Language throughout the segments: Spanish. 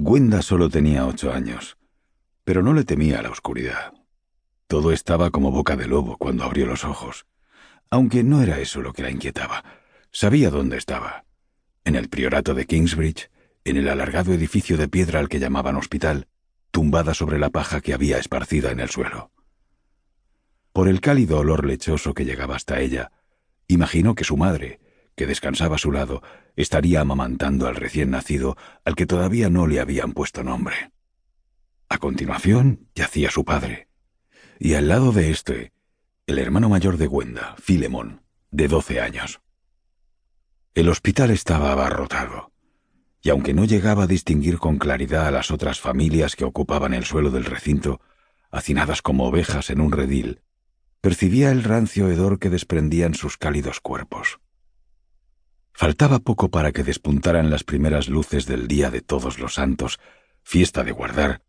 Gwenda solo tenía ocho años, pero no le temía la oscuridad. Todo estaba como boca de lobo cuando abrió los ojos, aunque no era eso lo que la inquietaba. Sabía dónde estaba. En el priorato de Kingsbridge, en el alargado edificio de piedra al que llamaban hospital, tumbada sobre la paja que había esparcida en el suelo. Por el cálido olor lechoso que llegaba hasta ella, imaginó que su madre, que descansaba a su lado, estaría amamantando al recién nacido al que todavía no le habían puesto nombre. A continuación yacía su padre, y al lado de éste, el hermano mayor de Gwenda, Filemón, de doce años. El hospital estaba abarrotado, y aunque no llegaba a distinguir con claridad a las otras familias que ocupaban el suelo del recinto, hacinadas como ovejas en un redil, percibía el rancio hedor que desprendían sus cálidos cuerpos. Faltaba poco para que despuntaran las primeras luces del Día de Todos los Santos, fiesta de guardar,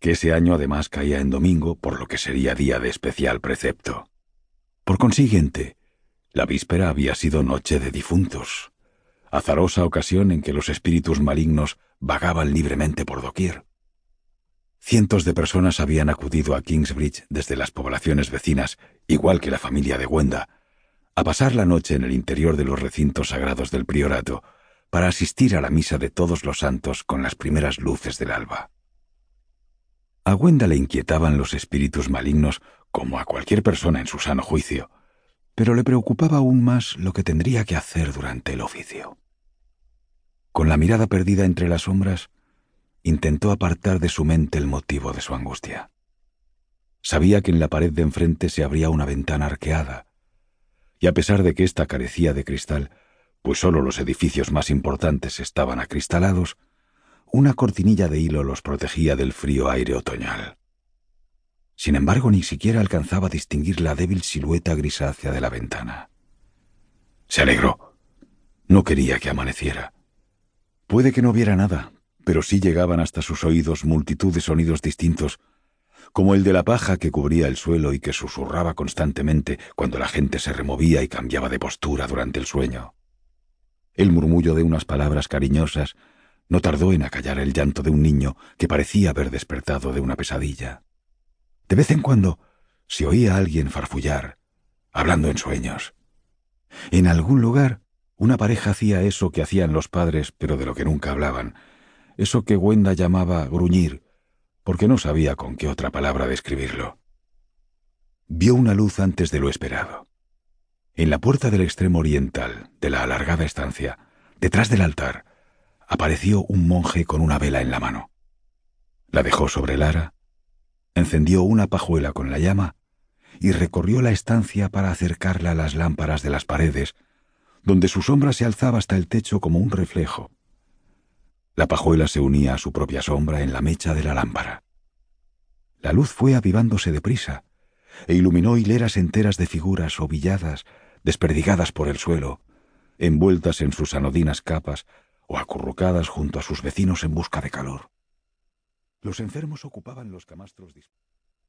que ese año además caía en domingo, por lo que sería día de especial precepto. Por consiguiente, la víspera había sido noche de difuntos, azarosa ocasión en que los espíritus malignos vagaban libremente por doquier. Cientos de personas habían acudido a Kingsbridge desde las poblaciones vecinas, igual que la familia de Wenda, a pasar la noche en el interior de los recintos sagrados del priorato para asistir a la misa de todos los santos con las primeras luces del alba. A Wenda le inquietaban los espíritus malignos como a cualquier persona en su sano juicio, pero le preocupaba aún más lo que tendría que hacer durante el oficio. Con la mirada perdida entre las sombras, intentó apartar de su mente el motivo de su angustia. Sabía que en la pared de enfrente se abría una ventana arqueada, y a pesar de que ésta carecía de cristal, pues sólo los edificios más importantes estaban acristalados, una cortinilla de hilo los protegía del frío aire otoñal. Sin embargo, ni siquiera alcanzaba a distinguir la débil silueta grisácea de la ventana. Se alegró. No quería que amaneciera. Puede que no viera nada, pero sí llegaban hasta sus oídos multitud de sonidos distintos, como el de la paja que cubría el suelo y que susurraba constantemente cuando la gente se removía y cambiaba de postura durante el sueño. El murmullo de unas palabras cariñosas no tardó en acallar el llanto de un niño que parecía haber despertado de una pesadilla. De vez en cuando se oía a alguien farfullar, hablando en sueños. En algún lugar, una pareja hacía eso que hacían los padres, pero de lo que nunca hablaban, eso que Wenda llamaba gruñir, porque no sabía con qué otra palabra describirlo. Vio una luz antes de lo esperado. En la puerta del extremo oriental de la alargada estancia, detrás del altar, apareció un monje con una vela en la mano. La dejó sobre el ara, encendió una pajuela con la llama y recorrió la estancia para acercarla a las lámparas de las paredes, donde su sombra se alzaba hasta el techo como un reflejo, la pajuela se unía a su propia sombra en la mecha de la lámpara. La luz fue avivándose deprisa e iluminó hileras enteras de figuras ovilladas, desperdigadas por el suelo, envueltas en sus anodinas capas o acurrucadas junto a sus vecinos en busca de calor. Los enfermos ocupaban los camastros